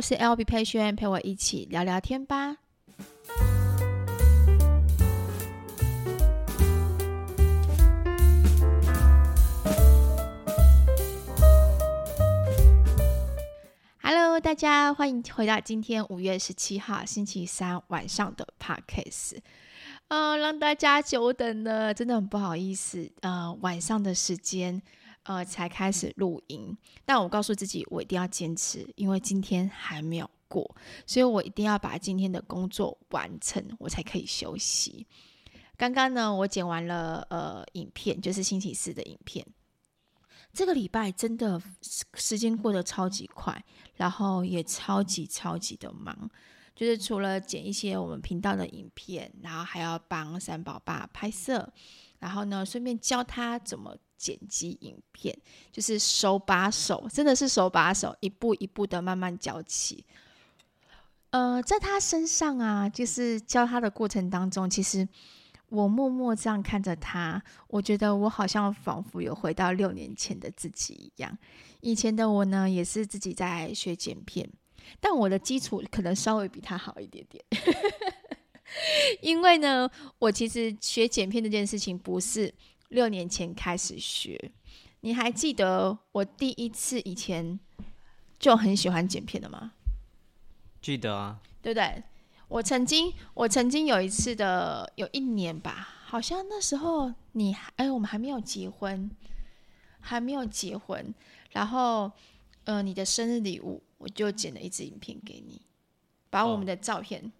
我是 LB 佩萱，陪我一起聊聊天吧。Hello，大家欢迎回到今天五月十七号星期三晚上的 Podcast。呃，让大家久等了，真的很不好意思。呃，晚上的时间。呃，才开始录音，但我告诉自己，我一定要坚持，因为今天还没有过，所以我一定要把今天的工作完成，我才可以休息。刚刚呢，我剪完了呃影片，就是星期四的影片。这个礼拜真的时间过得超级快，然后也超级超级的忙，就是除了剪一些我们频道的影片，然后还要帮三宝爸拍摄，然后呢，顺便教他怎么。剪辑影片就是手把手，真的是手把手，一步一步的慢慢教起。呃，在他身上啊，就是教他的过程当中，其实我默默这样看着他，我觉得我好像仿佛有回到六年前的自己一样。以前的我呢，也是自己在学剪片，但我的基础可能稍微比他好一点点。因为呢，我其实学剪片这件事情不是。六年前开始学，你还记得我第一次以前就很喜欢剪片的吗？记得啊，对不对？我曾经，我曾经有一次的，有一年吧，好像那时候你还，哎，我们还没有结婚，还没有结婚，然后，呃，你的生日礼物，我就剪了一支影片给你，把我们的照片。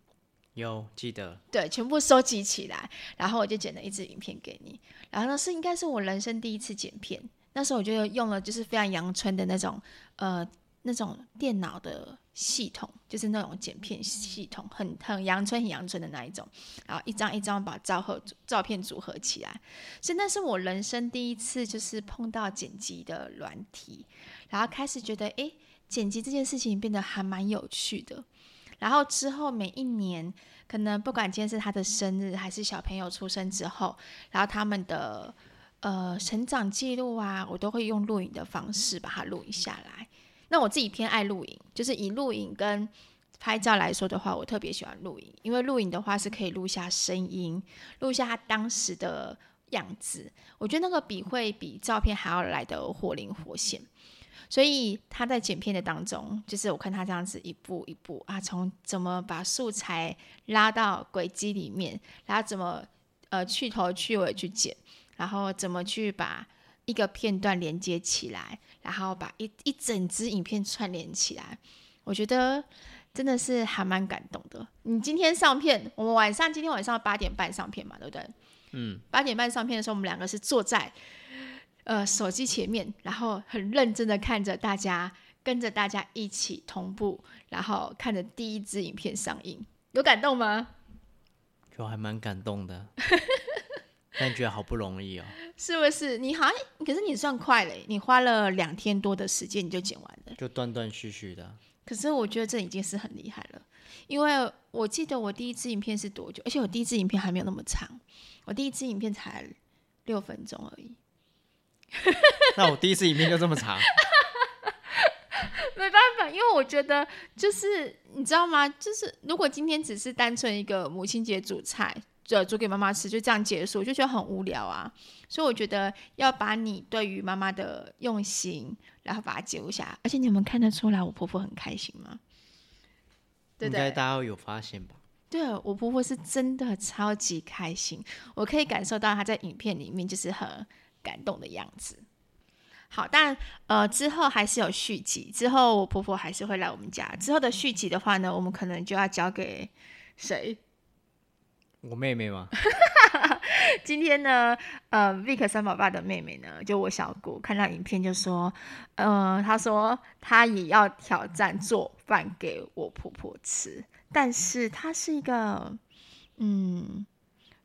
有记得，对，全部收集起来，然后我就剪了一支影片给你。然后呢，是应该是我人生第一次剪片，那时候我就用了就是非常阳春的那种呃那种电脑的系统，就是那种剪片系统，很很阳春很阳春的那一种。然后一张一张把照和照片组合起来，所以那是我人生第一次就是碰到剪辑的软体，然后开始觉得哎，剪辑这件事情变得还蛮有趣的。然后之后每一年，可能不管今天是他的生日，还是小朋友出生之后，然后他们的呃成长记录啊，我都会用录影的方式把它录影下来。那我自己偏爱录影，就是以录影跟拍照来说的话，我特别喜欢录影，因为录影的话是可以录下声音，录下他当时的样子。我觉得那个比会比照片还要来的活灵活现。所以他在剪片的当中，就是我看他这样子一步一步啊，从怎么把素材拉到轨迹里面，然后怎么呃去头去尾去剪，然后怎么去把一个片段连接起来，然后把一一整支影片串联起来，我觉得真的是还蛮感动的。你今天上片，我们晚上今天晚上八点半上片嘛，对不对？嗯，八点半上片的时候，我们两个是坐在。呃，手机前面，然后很认真的看着大家，跟着大家一起同步，然后看着第一支影片上映，有感动吗？就还蛮感动的，但觉得好不容易哦。是不是？你好像，可是你算快嘞，你花了两天多的时间你就剪完了，就断断续续的。可是我觉得这已经是很厉害了，因为我记得我第一支影片是多久？而且我第一支影片还没有那么长，我第一支影片才六分钟而已。那我第一次影片就这么长，没办法，因为我觉得就是你知道吗？就是如果今天只是单纯一个母亲节煮菜，就煮给妈妈吃，就这样结束，我就觉得很无聊啊。所以我觉得要把你对于妈妈的用心，然后把它记录下来。而且你们看得出来我婆婆很开心吗？对不对？应该大家有发现吧？对，我婆婆是真的超级开心，我可以感受到她在影片里面就是很。感动的样子，好，但呃之后还是有续集，之后我婆婆还是会来我们家。之后的续集的话呢，我们可能就要交给谁？我妹妹吗？今天呢，呃，Vic 三宝爸的妹妹呢，就我小姑看到影片就说，呃，她说她也要挑战做饭给我婆婆吃，但是她是一个嗯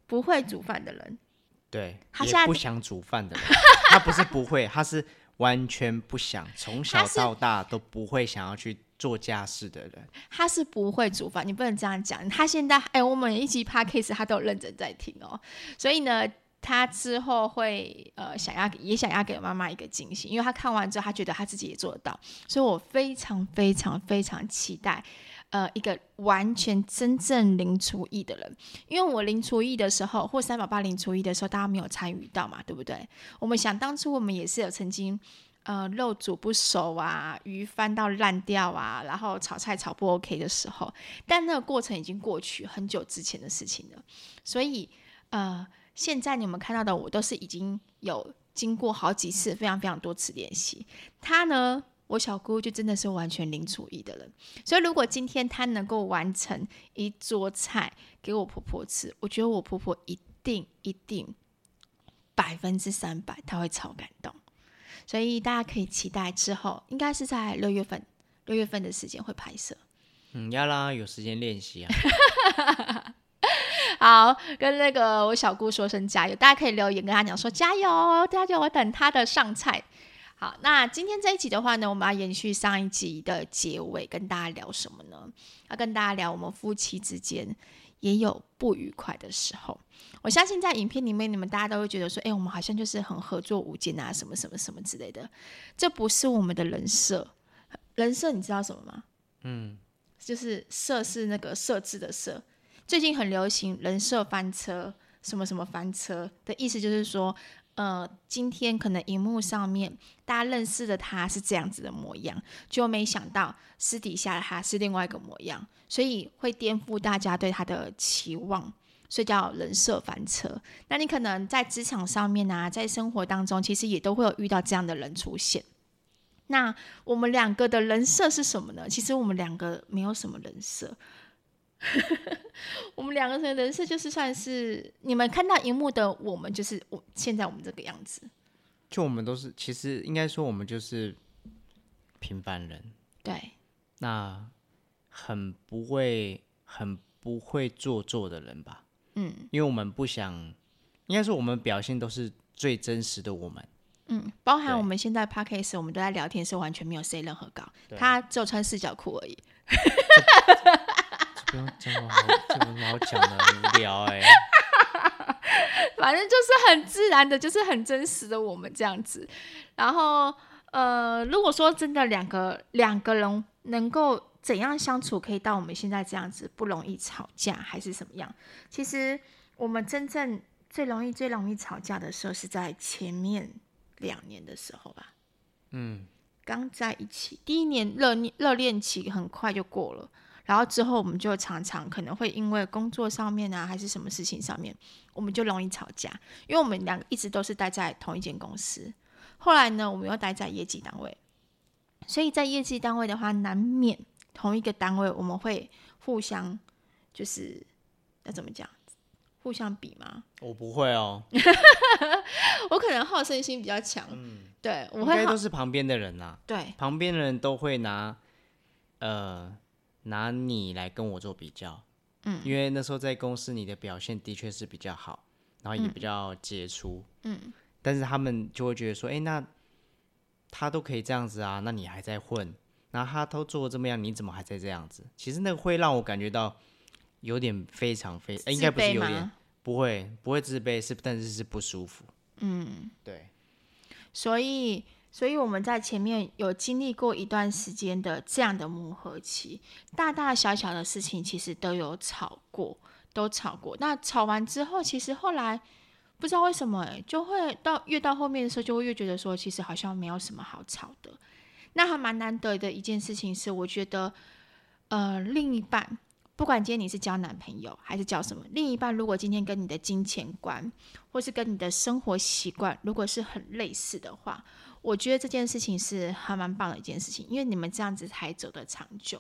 不会煮饭的人。对，他也不想煮饭的人，他不是不会，他是完全不想，从小到大都不会想要去做家事的人。他是不会煮饭，你不能这样讲。他现在，哎，我们一起 podcast 他都有认真在听哦。所以呢，他之后会呃想要也想要给妈妈一个惊喜，因为他看完之后，他觉得他自己也做得到，所以我非常非常非常期待，呃，一个完全真正零厨艺的人，因为我零厨艺的时候，或三宝爸零厨艺的时候，大家没有参与到嘛，对不对？我们想当初我们也是有曾经，呃，肉煮不熟啊，鱼翻到烂掉啊，然后炒菜炒不 OK 的时候，但那个过程已经过去很久之前的事情了，所以呃。现在你们看到的我都是已经有经过好几次、非常非常多次练习。他呢，我小姑就真的是完全零厨艺的人。所以如果今天他能够完成一桌菜给我婆婆吃，我觉得我婆婆一定一定百分之三百，她会超感动。所以大家可以期待之后，应该是在六月份，六月份的时间会拍摄。嗯，要啦，有时间练习啊。好，跟那个我小姑说声加油，大家可以留言跟她讲说加油，加油，我等她的上菜。好，那今天这一集的话呢，我们要延续上一集的结尾，跟大家聊什么呢？要跟大家聊我们夫妻之间也有不愉快的时候。我相信在影片里面，你们大家都会觉得说，哎，我们好像就是很合作无间啊，什么什么什么之类的。这不是我们的人设，人设你知道什么吗？嗯，就是设是那个设置的设。最近很流行人设翻车，什么什么翻车的意思就是说，呃，今天可能荧幕上面大家认识的他是这样子的模样，就没想到私底下的他是另外一个模样，所以会颠覆大家对他的期望，所以叫人设翻车。那你可能在职场上面啊，在生活当中，其实也都会有遇到这样的人出现。那我们两个的人设是什么呢？其实我们两个没有什么人设。我们两个人的人设就是算是你们看到荧幕的我们，就是我现在我们这个样子。就我们都是，其实应该说我们就是平凡人。对。那很不会、很不会做作的人吧？嗯。因为我们不想，应该说我们表现都是最真实的我们。嗯，包含我们现在 podcast 我们都在聊天，是完全没有 say 任何稿，他只有穿四角裤而已。不用讲，我好，这么好讲的无聊哎。反正就是很自然的，就是很真实的我们这样子。然后，呃，如果说真的两个两个人能够怎样相处，可以到我们现在这样子，不容易吵架，还是什么样？其实我们真正最容易、最容易吵架的时候，是在前面两年的时候吧。嗯，刚在一起第一年热热恋期很快就过了。然后之后，我们就常常可能会因为工作上面啊，还是什么事情上面，我们就容易吵架。因为我们两个一直都是待在同一间公司，后来呢，我们又待在业绩单位，所以在业绩单位的话，难免同一个单位我们会互相就是要怎么讲，互相比吗？我不会哦，我可能好胜心比较强。嗯，对，我会应该都是旁边的人呐、啊，对，旁边的人都会拿呃。拿你来跟我做比较，嗯，因为那时候在公司你的表现的确是比较好，然后也比较杰出，嗯，但是他们就会觉得说，哎，那他都可以这样子啊，那你还在混，那他都做这么样，你怎么还在这样子？其实那个会让我感觉到有点非常非，哎，应该不是有点，不会不会自卑，是但是是不舒服，嗯，对，所以。所以我们在前面有经历过一段时间的这样的磨合期，大大小小的事情其实都有吵过，都吵过。那吵完之后，其实后来不知道为什么，就会到越到后面的时候，就会越觉得说，其实好像没有什么好吵的。那还蛮难得的一件事情是，我觉得，呃，另一半，不管今天你是交男朋友还是交什么，另一半如果今天跟你的金钱观，或是跟你的生活习惯，如果是很类似的话。我觉得这件事情是还蛮棒的一件事情，因为你们这样子才走得长久。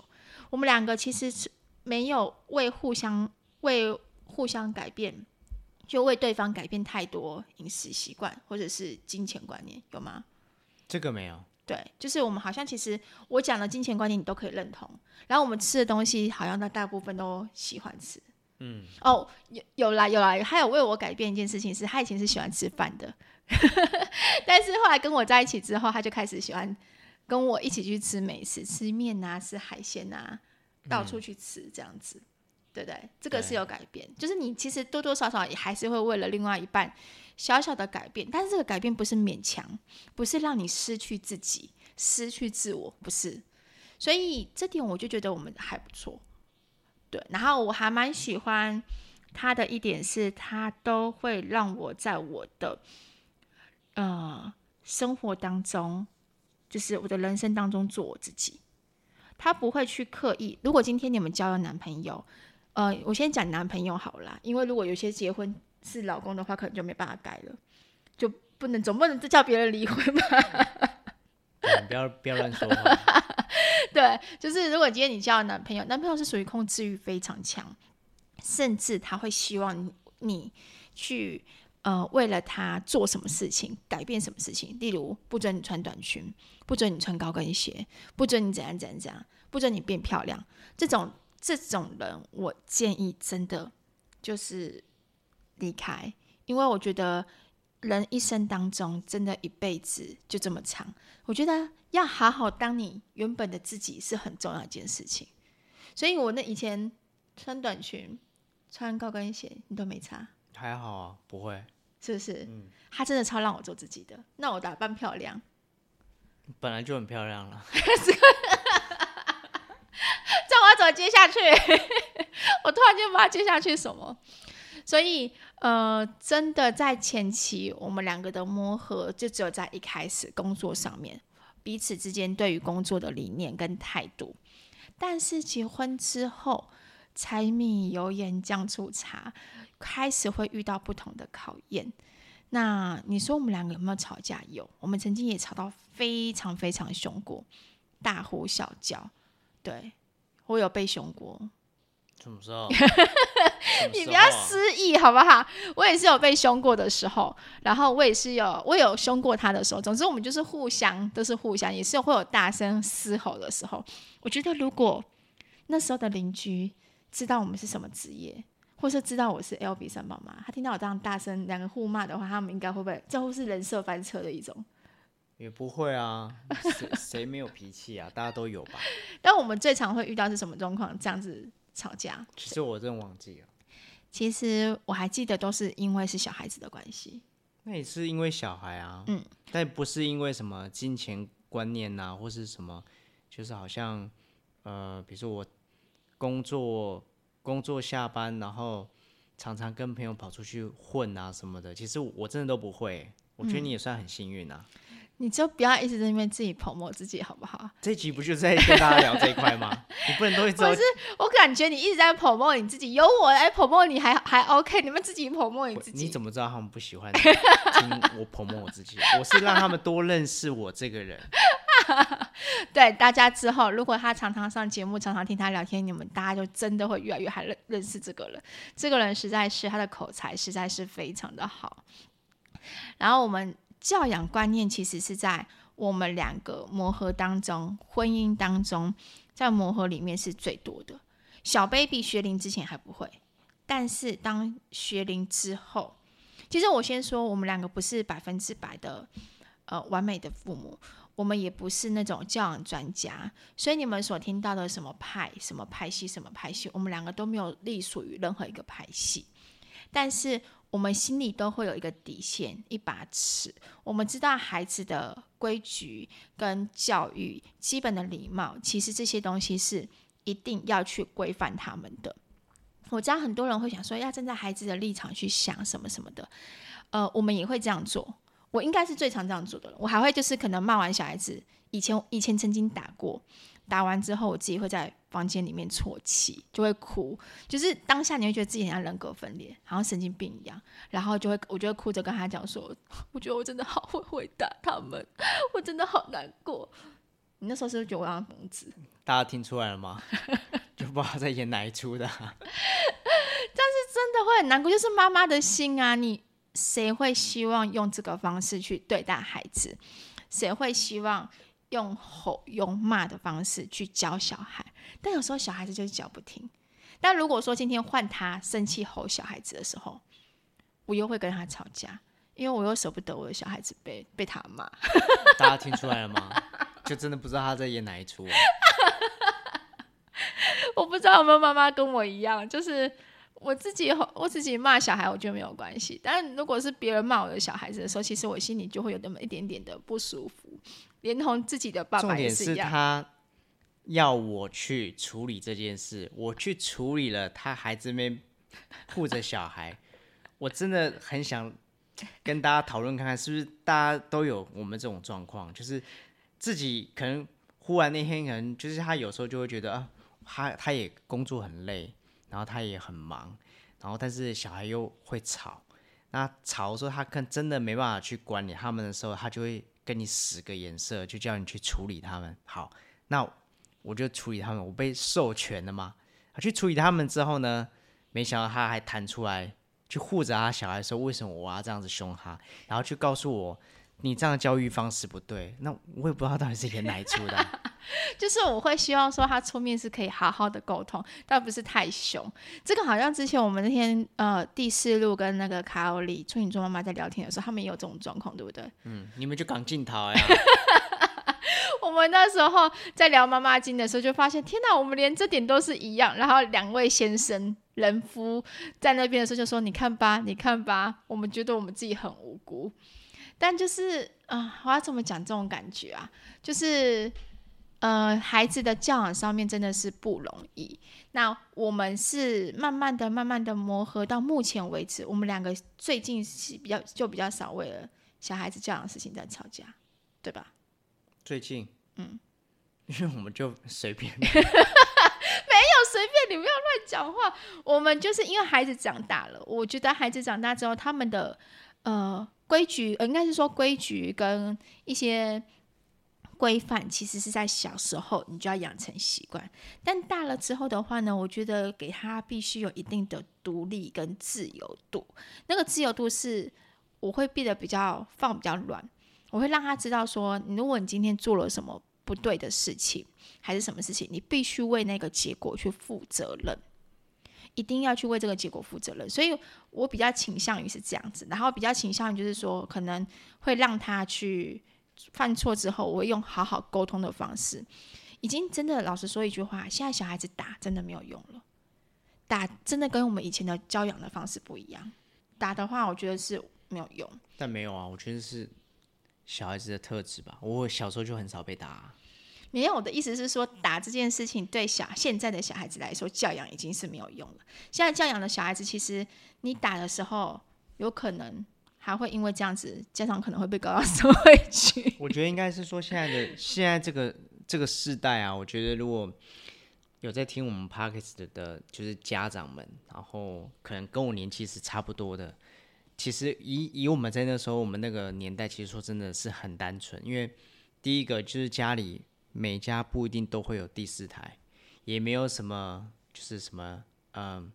我们两个其实是没有为互相为互相改变，就为对方改变太多饮食习惯或者是金钱观念，有吗？这个没有。对，就是我们好像其实我讲的金钱观念你都可以认同，然后我们吃的东西好像大大部分都喜欢吃。嗯。哦，有有啦有啦，还有为我改变一件事情是，他以前是喜欢吃饭的。但是后来跟我在一起之后，他就开始喜欢跟我一起去吃美食，吃面啊，吃海鲜啊，到处去吃这样子。对不对？这个是有改变，就是你其实多多少少也还是会为了另外一半小小的改变，但是这个改变不是勉强，不是让你失去自己、失去自我，不是。所以这点我就觉得我们还不错，对。然后我还蛮喜欢他的一点是，他都会让我在我的呃生活当中，就是我的人生当中做我自己。他不会去刻意。如果今天你们交了男朋友，呃，我先讲男朋友好啦，因为如果有些结婚是老公的话，可能就没办法改了，就不能总不能叫别人离婚吧？不要不要乱说话。对，就是如果今天你交了男朋友，男朋友是属于控制欲非常强，甚至他会希望你去呃为了他做什么事情，改变什么事情，例如不准你穿短裙，不准你穿高跟鞋，不准你怎样怎样怎样，不准你变漂亮。这种这种人，我建议真的就是离开，因为我觉得人一生当中真的一辈子就这么长，我觉得。要好好当你原本的自己是很重要一件事情，所以我那以前穿短裙、穿高跟鞋，你都没差，还好啊，不会，是不是？嗯，他真的超让我做自己的。那我打扮漂亮，本来就很漂亮了。这我要怎么接下去？我突然间不知道接下去什么，所以呃，真的在前期我们两个的磨合，就只有在一开始工作上面。彼此之间对于工作的理念跟态度，但是结婚之后，柴米油盐酱醋茶，开始会遇到不同的考验。那你说我们两个有没有吵架？有，我们曾经也吵到非常非常凶过，大呼小叫。对，我有被凶过。什么时候？你不要失忆好不好？我也是有被凶过的时候，然后我也是有我有凶过他的时候。总之，我们就是互相都是互相，也是会有大声嘶吼的时候。我觉得如果那时候的邻居知道我们是什么职业，或是知道我是 L B 三宝妈，他听到我这样大声两个互骂的话，他们应该会不会这会是人设翻车的一种？也不会啊，谁 谁没有脾气啊？大家都有吧。但我们最常会遇到是什么状况？这样子。吵架，其实我真忘记了。其实我还记得，都是因为是小孩子的关系。那也是因为小孩啊，嗯，但不是因为什么金钱观念啊，或是什么，就是好像，呃，比如说我工作工作下班，然后常常跟朋友跑出去混啊什么的。其实我真的都不会，我觉得你也算很幸运啊。嗯你就不要一直在那边自己捧我自己，好不好？这集不就是在跟大家聊这一块吗？你不能都一直。不是，我感觉你一直在捧我你自己，有我来捧我你还还 OK，你们自己捧我你自己。你怎么知道他们不喜欢 听我捧我自己？我是让他们多认识我这个人。对大家之后，如果他常常上节目，常常听他聊天，你们大家就真的会越来越还认认识这个人。这个人实在是他的口才实在是非常的好。然后我们。教养观念其实是在我们两个磨合当中，婚姻当中，在磨合里面是最多的。小 baby 学龄之前还不会，但是当学龄之后，其实我先说，我们两个不是百分之百的呃完美的父母，我们也不是那种教养专家，所以你们所听到的什么派、什么派系、什么派系，我们两个都没有隶属于任何一个派系，但是。我们心里都会有一个底线，一把尺。我们知道孩子的规矩跟教育、基本的礼貌，其实这些东西是一定要去规范他们的。我知道很多人会想说，要站在孩子的立场去想什么什么的。呃，我们也会这样做。我应该是最常这样做的了。我还会就是可能骂完小孩子，以前以前曾经打过。打完之后，我自己会在房间里面啜泣，就会哭，就是当下你会觉得自己很像人格分裂，好像神经病一样，然后就会，我就会哭着跟他讲说，我觉得我真的好会回答他们，我真的好难过。你那时候是不是觉得我像疯子？大家听出来了吗？就不知道在演哪一出的。但是真的会很难过，就是妈妈的心啊，你谁会希望用这个方式去对待孩子？谁会希望？用吼用骂的方式去教小孩，但有时候小孩子就是教不听。但如果说今天换他生气吼小孩子的时候，我又会跟他吵架，因为我又舍不得我的小孩子被被他骂。大家听出来了吗？就真的不知道他在演哪一出啊。我不不知道有没有妈妈跟我一样，就是我自己我自己骂小孩，我觉得没有关系。但如果是别人骂我的小孩子的时候，其实我心里就会有那么一点点的不舒服，连同自己的爸爸也是一样。是他要我去处理这件事，我去处理了，他还这边护着小孩，我真的很想跟大家讨论看看，是不是大家都有我们这种状况，就是自己可能。忽然那天可能就是他有时候就会觉得啊，他他也工作很累，然后他也很忙，然后但是小孩又会吵，那吵的时候他可真的没办法去管理他们的时候，他就会跟你使个眼色，就叫你去处理他们。好，那我就处理他们，我被授权了嘛。去处理他们之后呢，没想到他还弹出来去护着他小孩说，为什么我要这样子凶他，然后去告诉我。你这样的教育方式不对，那我也不知道到底是演哪一出的。就是我会希望说他出面是可以好好的沟通，但不是太凶。这个好像之前我们那天呃第四路跟那个卡欧里处女座妈妈在聊天的时候，他们也有这种状况，对不对？嗯，你们就赶紧逃呀。我们那时候在聊妈妈经的时候，就发现天哪，我们连这点都是一样。然后两位先生人夫在那边的时候就说：“你看吧，你看吧，我们觉得我们自己很无辜。”但就是啊、呃，我要怎么讲这种感觉啊？就是呃，孩子的教养上面真的是不容易。那我们是慢慢的、慢慢的磨合，到目前为止，我们两个最近是比较就比较少为了小孩子教养的事情在吵架，对吧？最近，嗯，因为我们就随便，没有随便，你不要乱讲话。我们就是因为孩子长大了，我觉得孩子长大之后，他们的呃。规矩，呃，应该是说规矩跟一些规范，其实是在小时候你就要养成习惯。但大了之后的话呢，我觉得给他必须有一定的独立跟自由度。那个自由度是，我会变得比较放比较软，我会让他知道说，如果你今天做了什么不对的事情，还是什么事情，你必须为那个结果去负责任。一定要去为这个结果负责任，所以我比较倾向于是这样子，然后比较倾向于就是说，可能会让他去犯错之后，我会用好好沟通的方式。已经真的老实说一句话，现在小孩子打真的没有用了，打真的跟我们以前的教养的方式不一样。打的话，我觉得是没有用。但没有啊，我觉得是小孩子的特质吧。我小时候就很少被打啊。没有，我的意思是说，打这件事情对小现在的小孩子来说，教养已经是没有用了。现在教养的小孩子，其实你打的时候，有可能还会因为这样子，家长可能会被告到 社会去。我觉得应该是说，现在的现在这个这个世代啊，我觉得如果有在听我们 Podcast 的，就是家长们，然后可能跟我年纪是差不多的，其实以以我们在那时候，我们那个年代，其实说真的是很单纯，因为第一个就是家里。每家不一定都会有第四台，也没有什么，就是什么，嗯，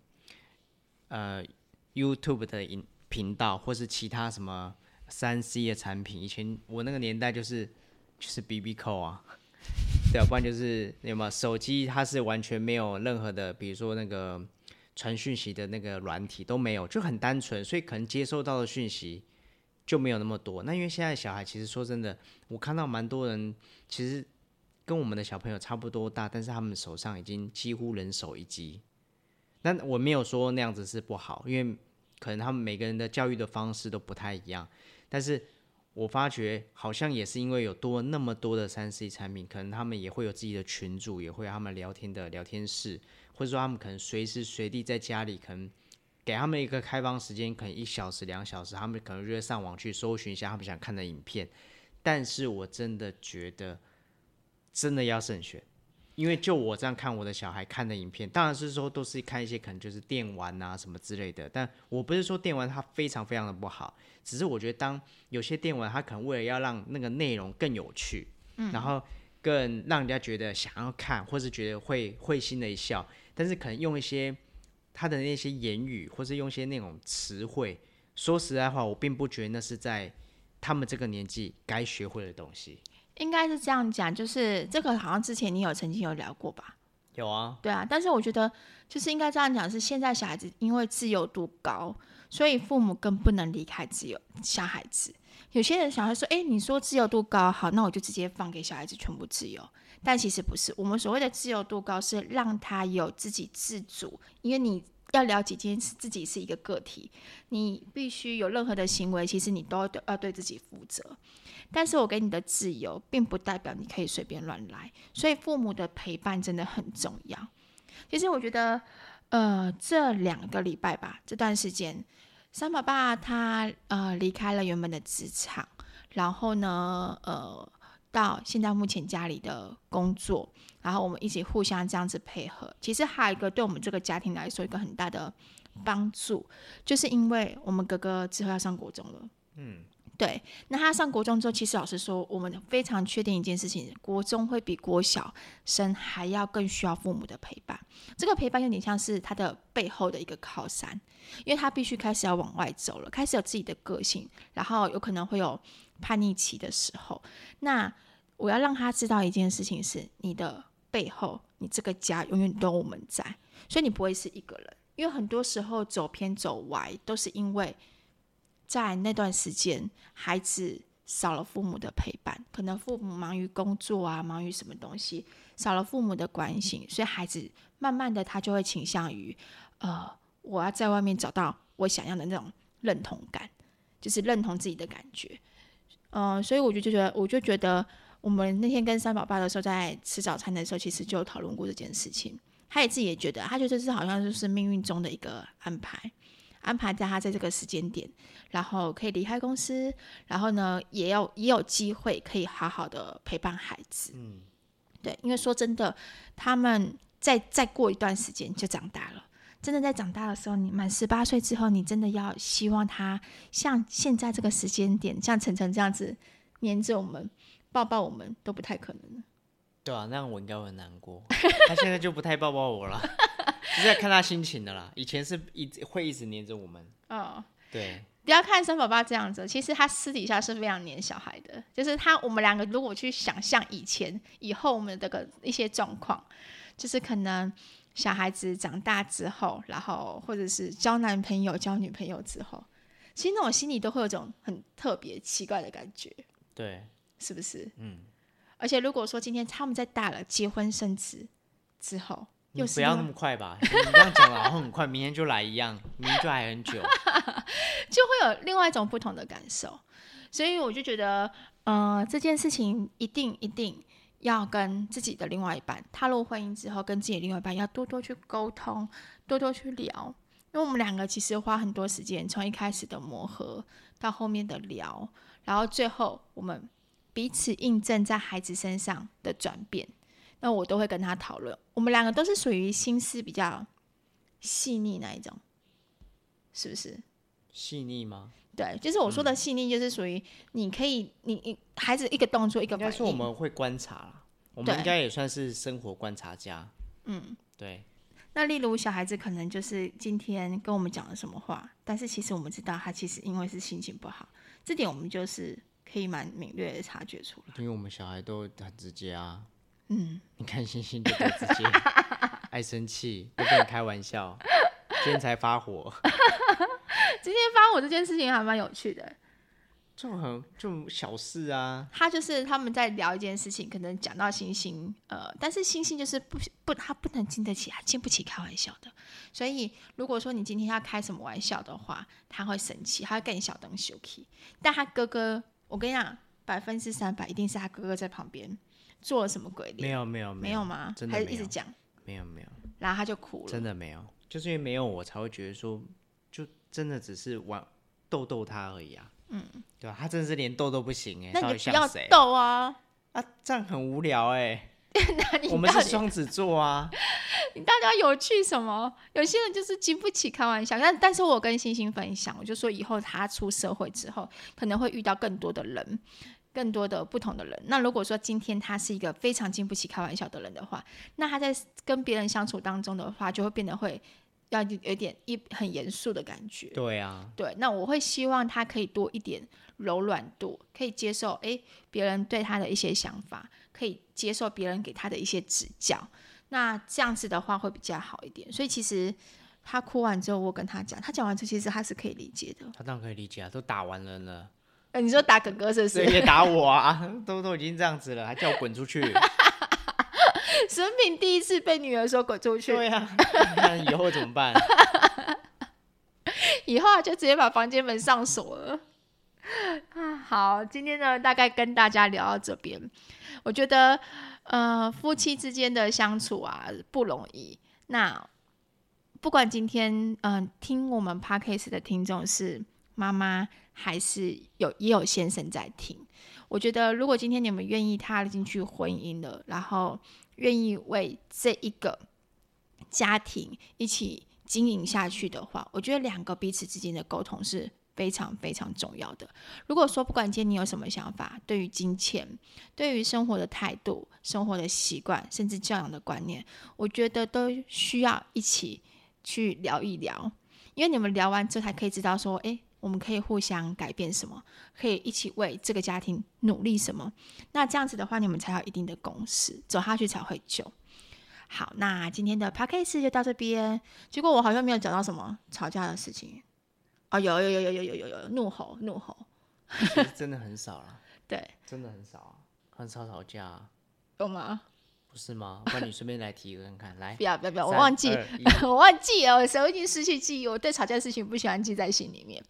呃，YouTube 的影频道，或是其他什么三 C 的产品。以前我那个年代就是就是 BB 扣啊，对啊，不然就是有没有手机，它是完全没有任何的，比如说那个传讯息的那个软体都没有，就很单纯，所以可能接收到的讯息就没有那么多。那因为现在小孩其实说真的，我看到蛮多人其实。跟我们的小朋友差不多大，但是他们手上已经几乎人手一机。那我没有说那样子是不好，因为可能他们每个人的教育的方式都不太一样。但是我发觉好像也是因为有多那么多的三 C 产品，可能他们也会有自己的群组，也会有他们聊天的聊天室，或者说他们可能随时随地在家里，可能给他们一个开放时间，可能一小时两小时，他们可能就会上网去搜寻一下他们想看的影片。但是我真的觉得。真的要慎选，因为就我这样看我的小孩看的影片，当然是说都是看一些可能就是电玩啊什么之类的。但我不是说电玩它非常非常的不好，只是我觉得当有些电玩它可能为了要让那个内容更有趣，嗯，然后更让人家觉得想要看，或是觉得会会心的一笑，但是可能用一些他的那些言语，或是用一些那种词汇，说实在话，我并不觉得那是在他们这个年纪该学会的东西。应该是这样讲，就是这个好像之前你有曾经有聊过吧？有啊，对啊。但是我觉得就是应该这样讲，是现在小孩子因为自由度高，所以父母更不能离开自由小孩子。有些人小孩说：“哎，你说自由度高，好，那我就直接放给小孩子全部自由。”但其实不是。我们所谓的自由度高，是让他有自己自主，因为你要了解，今天是自己是一个个体，你必须有任何的行为，其实你都要对自己负责。但是我给你的自由，并不代表你可以随便乱来，所以父母的陪伴真的很重要。其实我觉得，呃，这两个礼拜吧，这段时间，三宝爸他呃离开了原本的职场，然后呢，呃，到现在目前家里的工作，然后我们一起互相这样子配合。其实还有一个对我们这个家庭来说一个很大的帮助，就是因为我们哥哥之后要上国中了，嗯。对，那他上国中之后，其实老实说，我们非常确定一件事情：国中会比国小生还要更需要父母的陪伴。这个陪伴有点像是他的背后的一个靠山，因为他必须开始要往外走了，开始有自己的个性，然后有可能会有叛逆期的时候。那我要让他知道一件事情是：你的背后，你这个家永远都我们在，所以你不会是一个人。因为很多时候走偏走歪，都是因为。在那段时间，孩子少了父母的陪伴，可能父母忙于工作啊，忙于什么东西，少了父母的关心，所以孩子慢慢的他就会倾向于，呃，我要在外面找到我想要的那种认同感，就是认同自己的感觉，嗯、呃，所以我就觉得，我就觉得，我们那天跟三宝爸的时候，在吃早餐的时候，其实就讨论过这件事情，他也自己也觉得，他觉得这是好像就是命运中的一个安排。安排在他在这个时间点，然后可以离开公司，然后呢，也有也有机会可以好好的陪伴孩子。嗯，对，因为说真的，他们再再过一段时间就长大了。真的在长大的时候，你满十八岁之后，你真的要希望他像现在这个时间点，像晨晨这样子黏着我们、抱抱我们，都不太可能。对啊，那样我应该会很难过。他现在就不太抱抱我了。是在看他心情的啦，以前是一直会一直黏着我们。哦，对，不要看三宝爸这样子，其实他私底下是非常黏小孩的。就是他，我们两个如果去想象以前、以后我们这个一些状况，就是可能小孩子长大之后，然后或者是交男朋友、交女朋友之后，其实那种心里都会有种很特别奇怪的感觉。对，是不是？嗯。而且如果说今天他们在大了，结婚生子之后。你不要那么快吧，你这样讲了，然后很快，明天就来一样，明天就还很久，就会有另外一种不同的感受。所以我就觉得，呃，这件事情一定一定要跟自己的另外一半踏入婚姻之后，跟自己的另外一半要多多去沟通，多多去聊。因为我们两个其实花很多时间，从一开始的磨合到后面的聊，然后最后我们彼此印证在孩子身上的转变。那我都会跟他讨论，我们两个都是属于心思比较细腻那一种，是不是？细腻吗？对，就是我说的细腻，就是属于你可以，你你孩子一个动作一个反应，应该说我们会观察啦，我们应该也算是生活观察家。嗯，对。那例如小孩子可能就是今天跟我们讲了什么话，但是其实我们知道他其实因为是心情不好，这点我们就是可以蛮敏锐的察觉出来。因为我们小孩都很直接啊。嗯，你看星星就直接 爱生气，不跟你开玩笑，今天才发火。今天发我这件事情还蛮有趣的，就很就小事啊。他就是他们在聊一件事情，可能讲到星星，呃，但是星星就是不不，他不能经得起，他经不起开玩笑的。所以如果说你今天要开什么玩笑的话，他会生气，他会跟你小灯生气。但他哥哥，我跟你讲，百分之三百一定是他哥哥在旁边。做了什么鬼？没有没有没有吗？真的还是一直讲？没有没有，然后他就哭了。真的没有，就是因为没有我才会觉得说，就真的只是玩逗逗他而已啊。嗯，对吧？他真的是连逗都不行哎。那你不要逗啊！啊，这样很无聊哎。我们是双子座啊。你大家有趣什么？有些人就是经不起开玩笑。但但是我跟星星分享，我就说以后他出社会之后，可能会遇到更多的人。更多的不同的人，那如果说今天他是一个非常经不起开玩笑的人的话，那他在跟别人相处当中的话，就会变得会要有点一很严肃的感觉。对啊，对，那我会希望他可以多一点柔软度，可以接受诶别人对他的一些想法，可以接受别人给他的一些指教。那这样子的话会比较好一点。所以其实他哭完之后，我跟他讲，他讲完之后其实他是可以理解的。他当然可以理解啊，都打完人了。欸、你说打哥哥是不是？也打我啊，都都已经这样子了，还叫我滚出去。孙品第一次被女儿说滚出去，对呀、啊，那以后怎么办？以后就直接把房间门上锁了。啊，好，今天呢，大概跟大家聊到这边。我觉得，呃，夫妻之间的相处啊，不容易。那不管今天，嗯、呃，听我们 Podcast 的听众是妈妈，还是有也有先生在听，我觉得，如果今天你们愿意踏进去婚姻了，然后愿意为这一个家庭一起经营下去的话，我觉得两个彼此之间的沟通是非常非常重要的。如果说不管今天你有什么想法，对于金钱、对于生活的态度、生活的习惯，甚至教养的观念，我觉得都需要一起去聊一聊。因为你们聊完之后，才可以知道说，诶，我们可以互相改变什么，可以一起为这个家庭努力什么。那这样子的话，你们才有一定的共识，走下去才会久。好，那今天的 podcast 就到这边。结果我好像没有讲到什么吵架的事情。哦，有有有有有有有有怒吼怒吼，真的很少了。对，真的很少啊，很少吵架啊。有吗？不是吗？那你顺便来提一个看看，来。不要不要不要，我忘记，我忘记了，我手已经失去记忆。我对吵架的事情不喜欢记在心里面。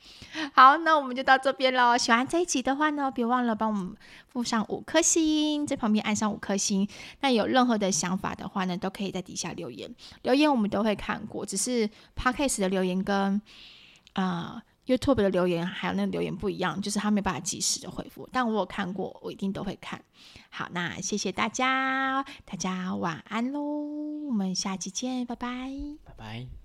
好，那我们就到这边喽。喜欢这一集的话呢，别忘了帮我们附上五颗星，在旁边按上五颗星。那有任何的想法的话呢，都可以在底下留言，留言我们都会看过。只是 Podcast 的留言跟啊、呃、YouTube 的留言还有那个留言不一样，就是他没办法及时的回复，但我有看过，我一定都会看。好，那谢谢大家，大家晚安喽，我们下期见，拜拜，拜拜。